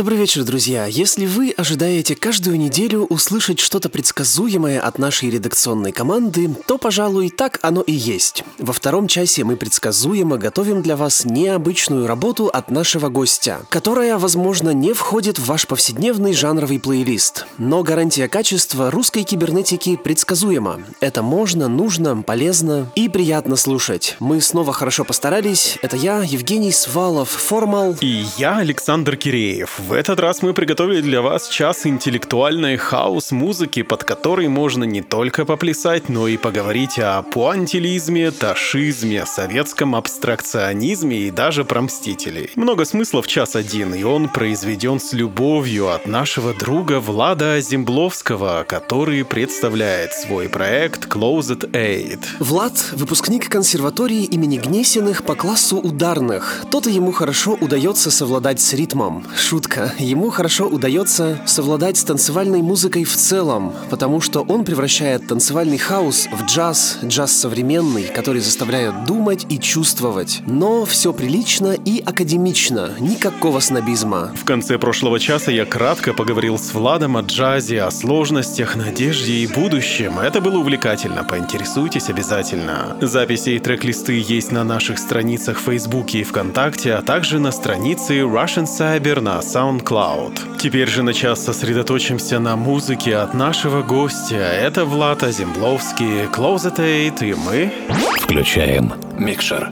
Добрый вечер, друзья. Если вы ожидаете каждую неделю услышать что-то предсказуемое от нашей редакционной команды, то, пожалуй, так оно и есть. Во втором часе мы предсказуемо готовим для вас необычную работу от нашего гостя, которая, возможно, не входит в ваш повседневный жанровый плейлист. Но гарантия качества русской кибернетики предсказуема. Это можно, нужно, полезно и приятно слушать. Мы снова хорошо постарались. Это я, Евгений Свалов, Формал. И я, Александр Киреев. В этот раз мы приготовили для вас час интеллектуальной хаос-музыки, под которой можно не только поплясать, но и поговорить о пуантилизме, ташизме, советском абстракционизме и даже про мстителей. Много смысла в час один, и он произведен с любовью от нашего друга Влада Зембловского, который представляет свой проект Closed Aid. Влад – выпускник консерватории имени Гнесиных по классу ударных. То-то ему хорошо удается совладать с ритмом. Шутка редко ему хорошо удается совладать с танцевальной музыкой в целом, потому что он превращает танцевальный хаос в джаз, джаз современный, который заставляет думать и чувствовать. Но все прилично и академично, никакого снобизма. В конце прошлого часа я кратко поговорил с Владом о джазе, о сложностях, надежде и будущем. Это было увлекательно, поинтересуйтесь обязательно. Записи и трек-листы есть на наших страницах в Фейсбуке и ВКонтакте, а также на странице Russian Cyber на SoundCloud. Теперь же на час сосредоточимся на музыке от нашего гостя. Это Влад Азимбловский, Closet Eight, и мы... Включаем микшер.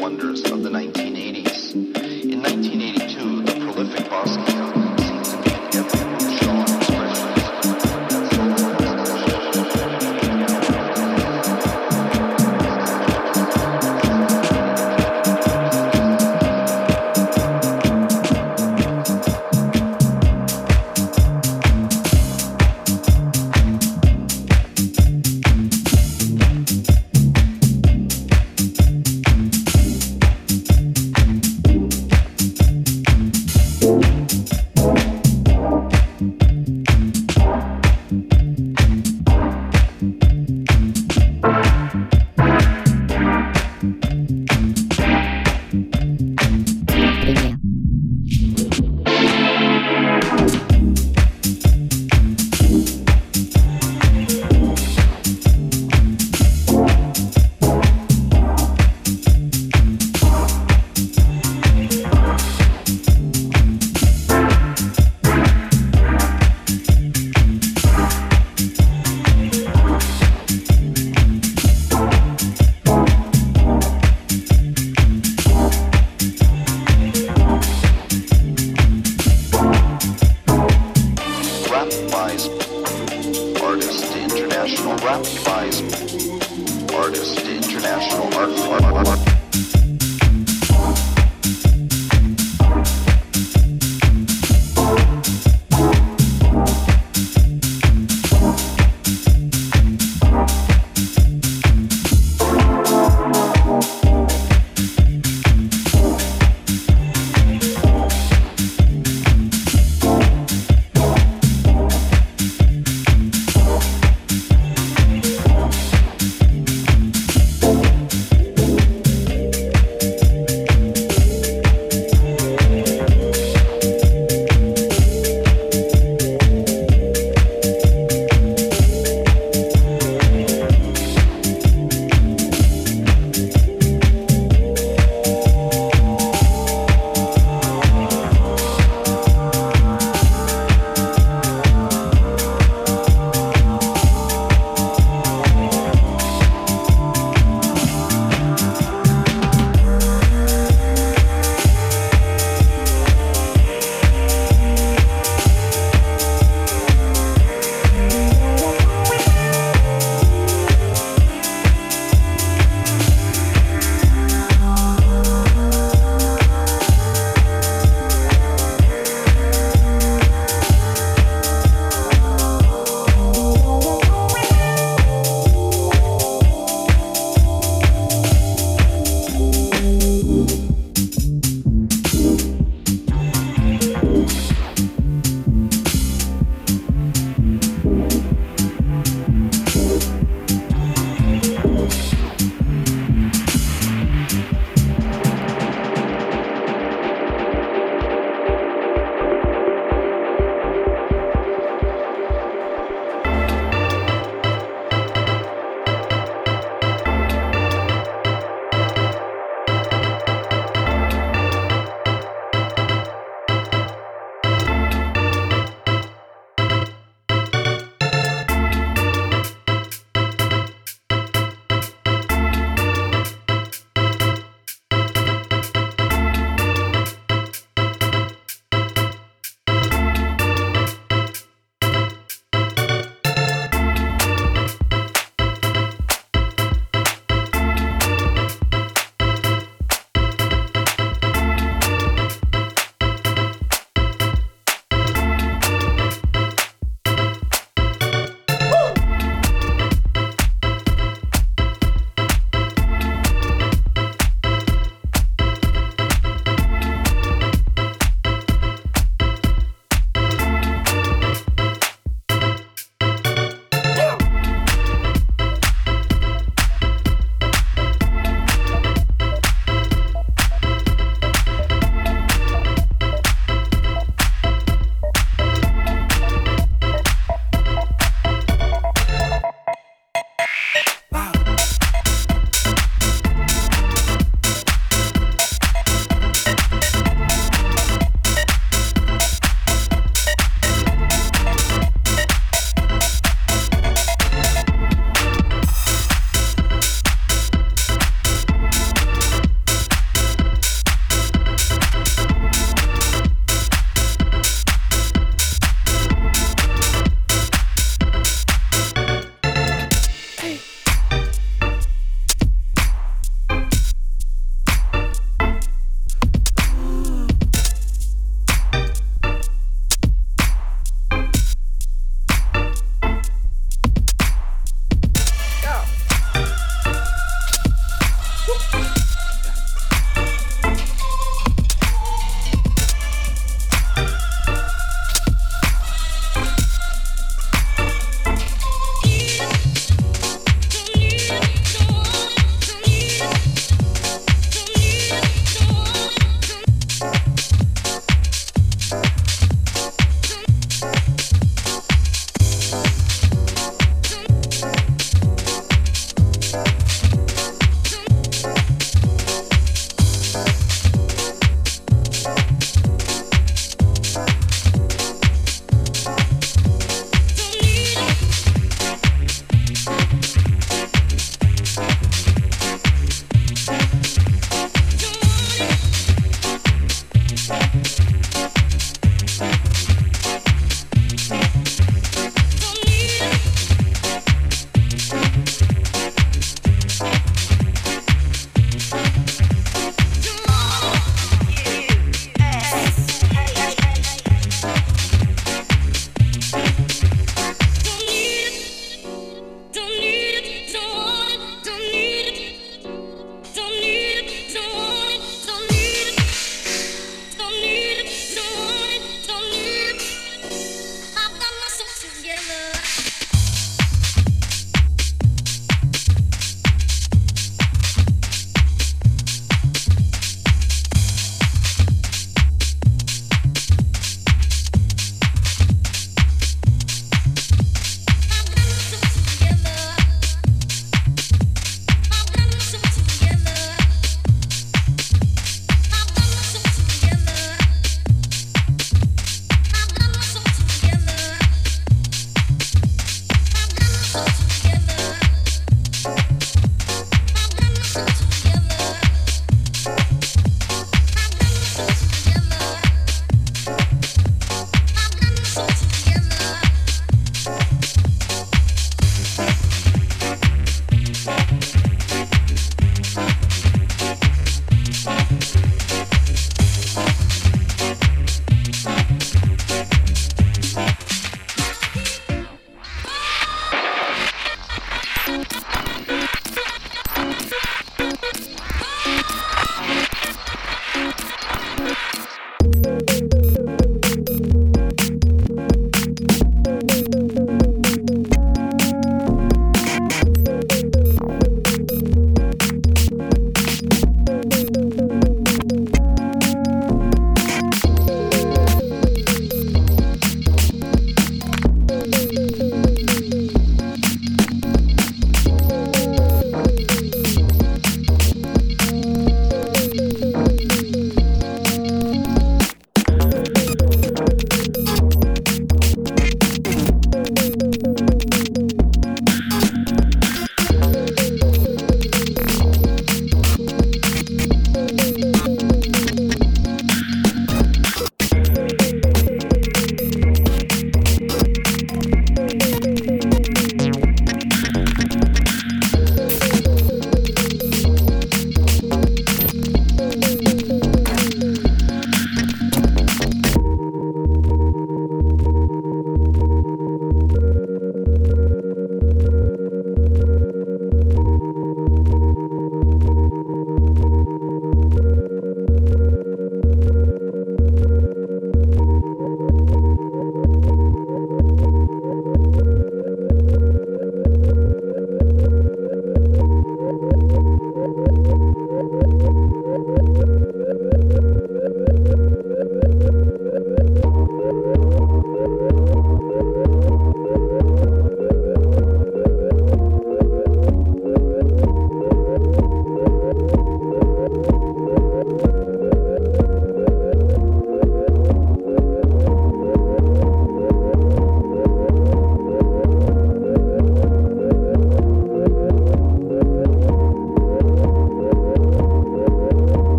Wonders of the 1980s.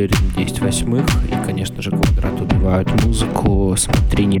Полиритм 10 восьмых. И, конечно же, квадрат убивают музыку. Смотри, не...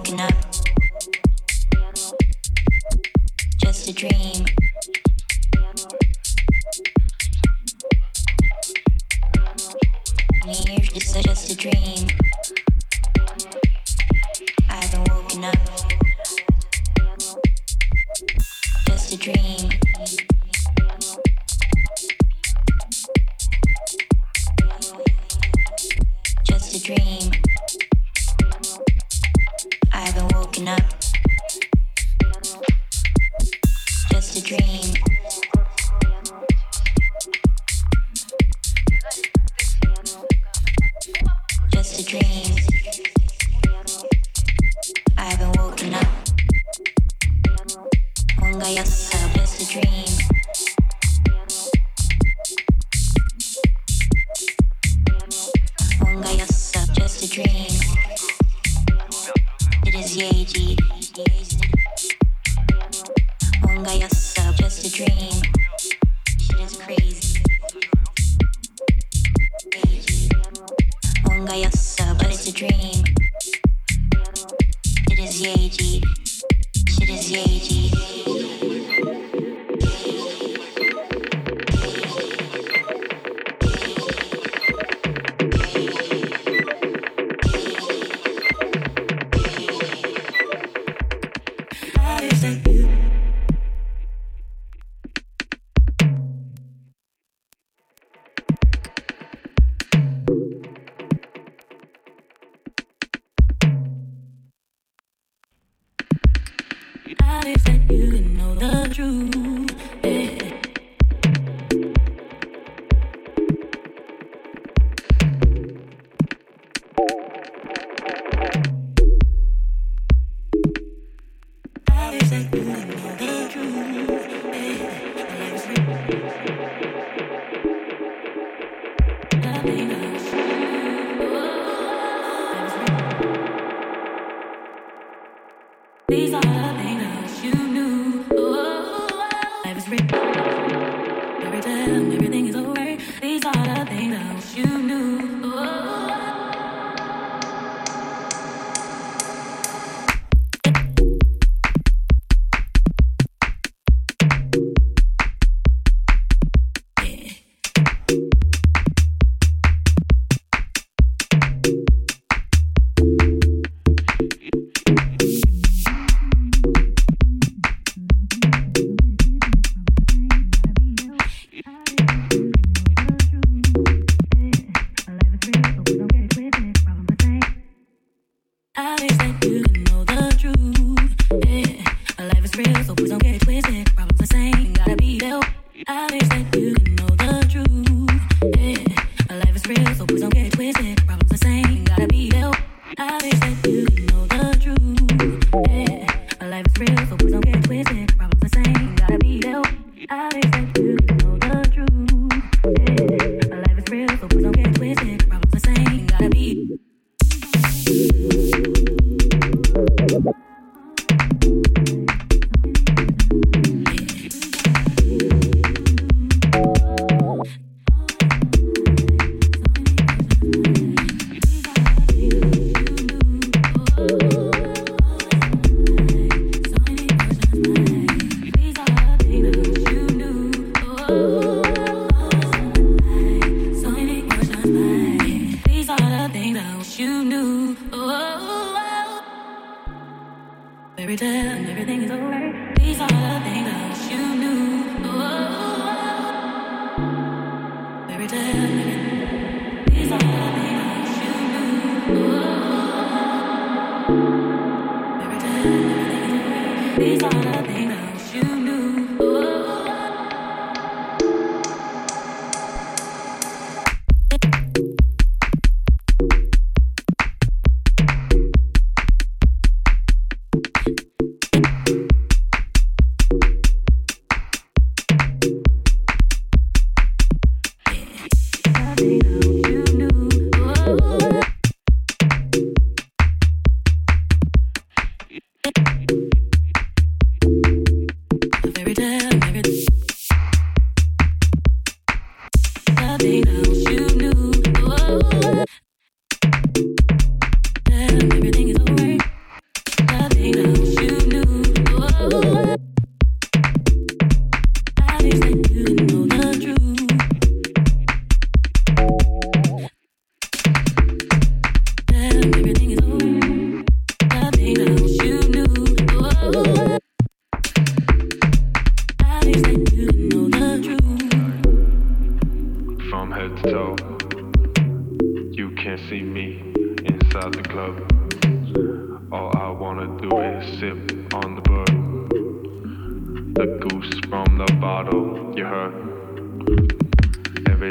woken up. Just a dream. Here's just a, just a dream.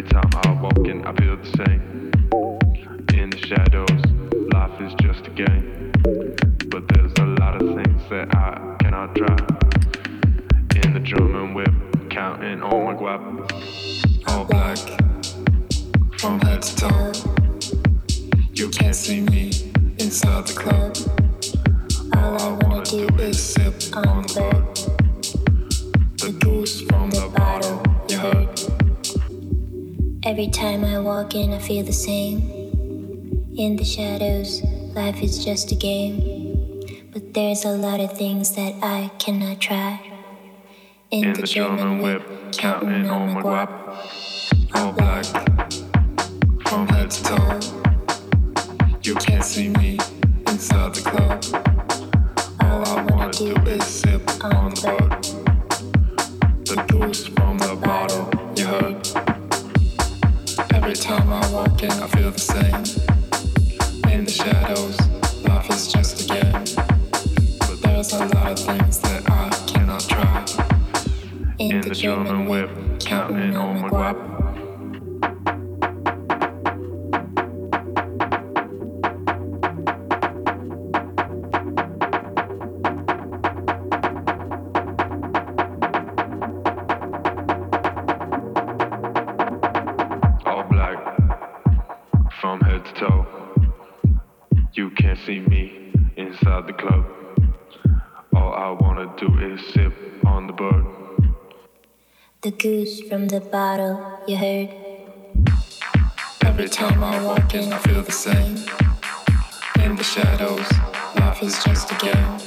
Time I walk in, I feel the same. In the shadows, life is just a game. But there's a lot of things that I cannot try. In the German whip, counting on my guap. All black, from head to toe. You can't see me inside the club. All I wanna do is sip on the bird. Every time I walk in, I feel the same. In the shadows, life is just a game. But there's a lot of things that I cannot try. In, the, German whip, counting on my guap. All black, from head to toe. From the bottle, you heard. Every time I walk in, I feel the same. In the shadows, life is just a game.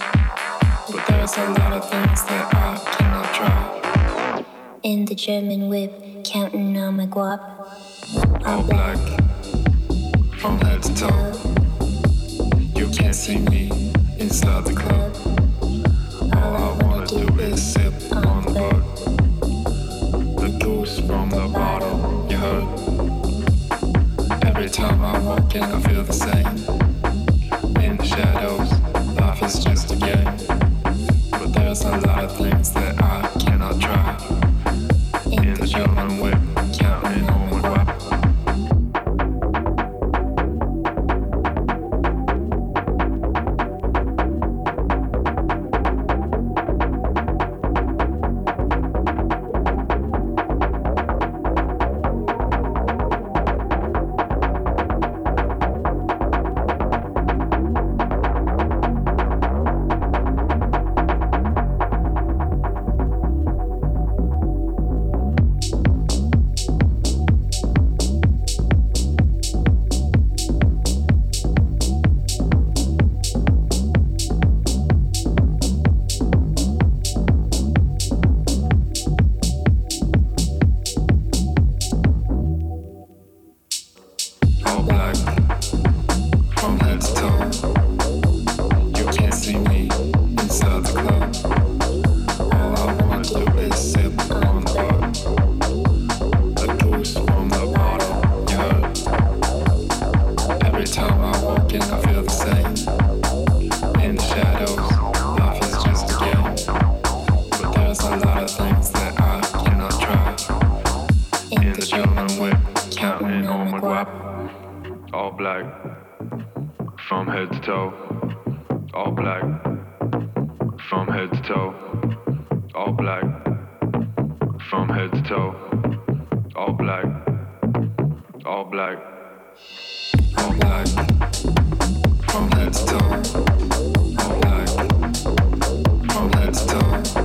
But there's a lot of things that I cannot try. In the German whip, counting on my guap. All black from head to toe. You can't see me inside the club. All I wanna do is sip Can I feel the same? In the whip, counting on my guap. All black, from head to toe. All black, from head to toe. All black, from head to toe. All black, all black, all black, from head to toe. All black, from head to toe.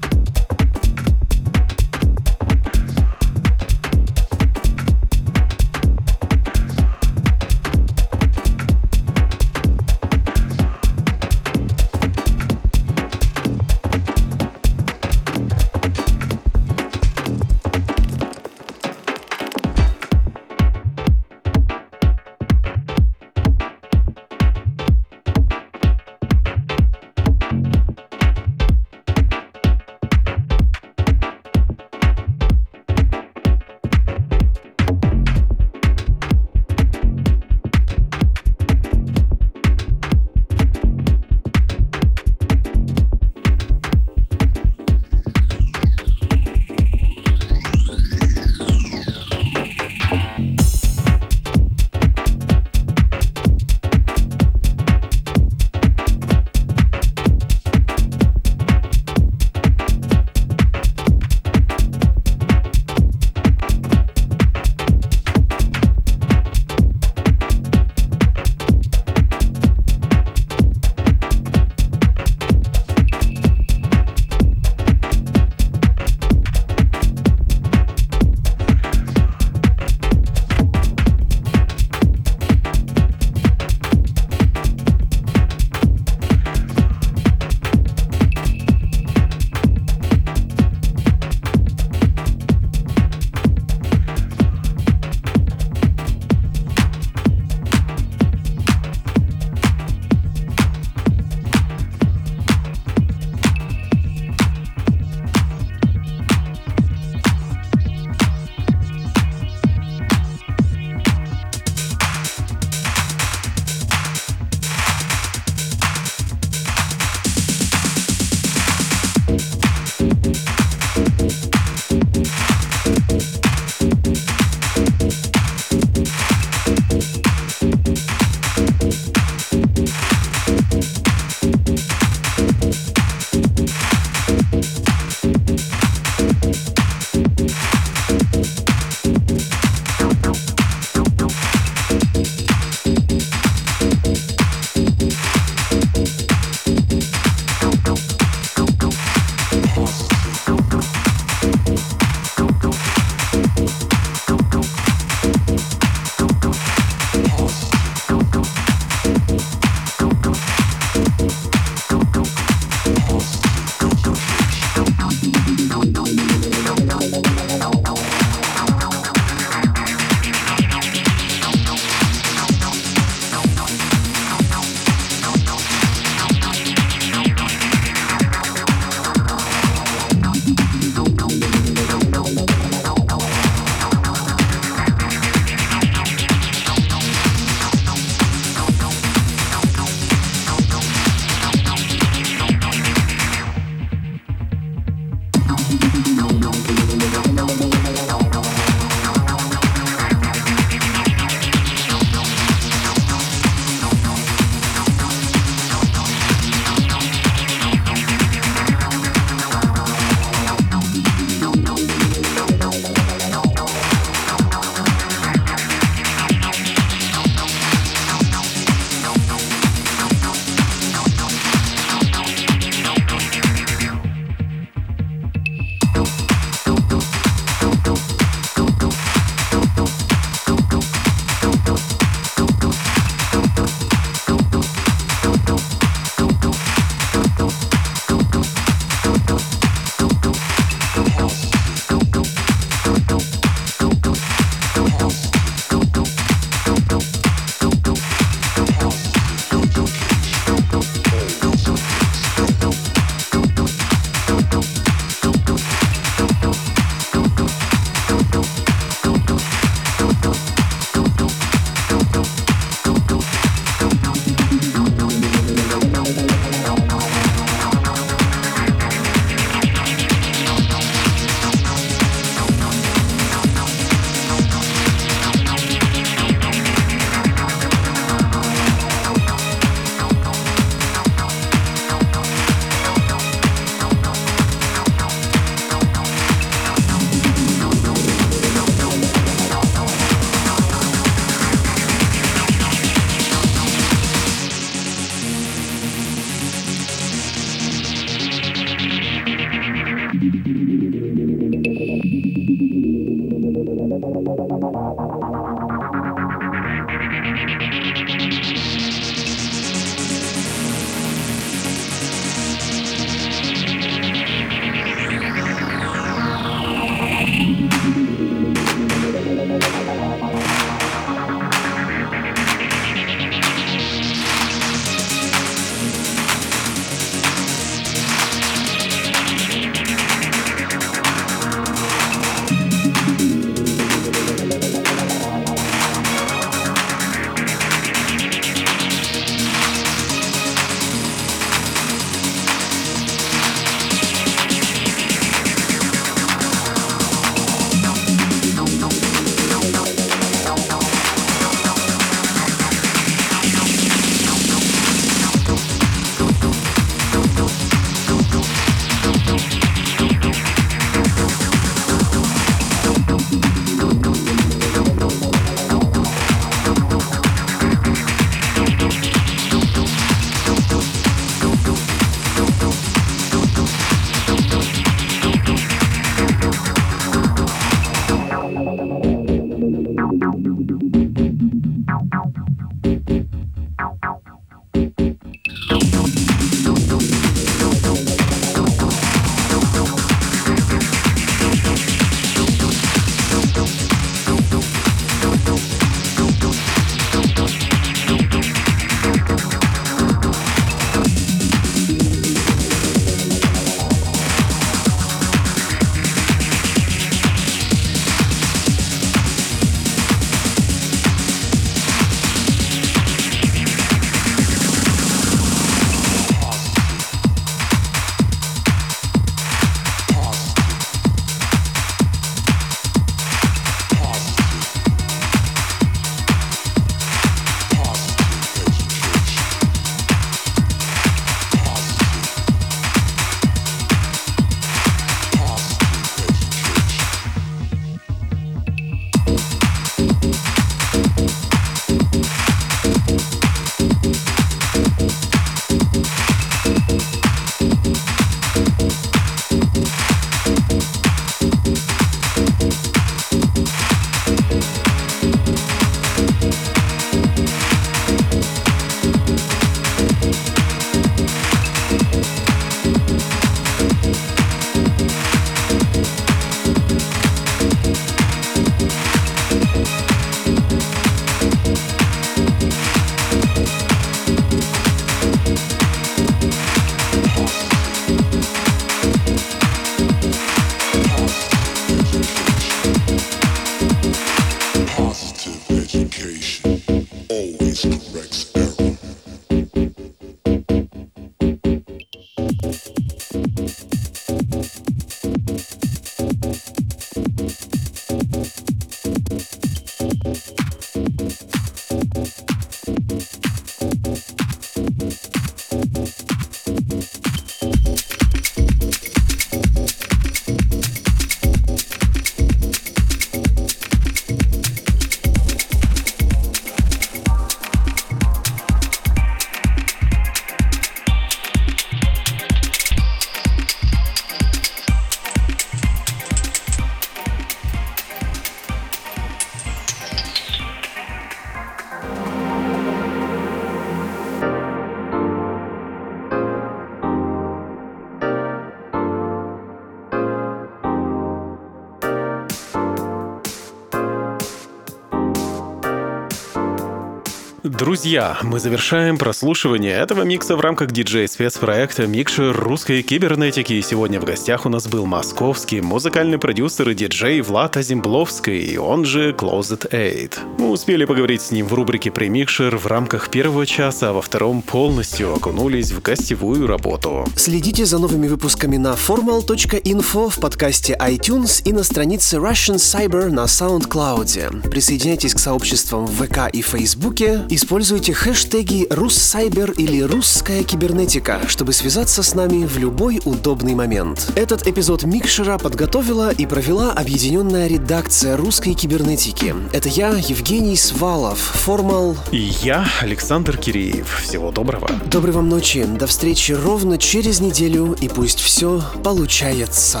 Друзья, мы завершаем прослушивание этого микса в рамках диджей-спецпроекта «Микшер русской кибернетики». И сегодня в гостях у нас был московский музыкальный продюсер и диджей Влад Азимбловский, он же Closet 8. Мы успели поговорить с ним в рубрике «Премикшер» в рамках первого часа, а во втором полностью окунулись в гостевую работу. Следите за новыми выпусками на formal.info в подкасте iTunes и на странице Russian Cyber на SoundCloud. Присоединяйтесь к сообществам в ВК и Фейсбуке. Используйте хэштеги «Руссайбер» или «Русская кибернетика», чтобы связаться с нами в любой удобный момент. Этот эпизод Микшера подготовила и провела объединенная редакция русской кибернетики. Это я, Евгений Свалов, Формал. И я, Александр Киреев. Всего доброго. Доброй вам ночи. До встречи ровно через неделю, и пусть все получается.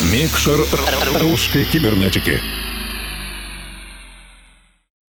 Микшер русской кибернетики.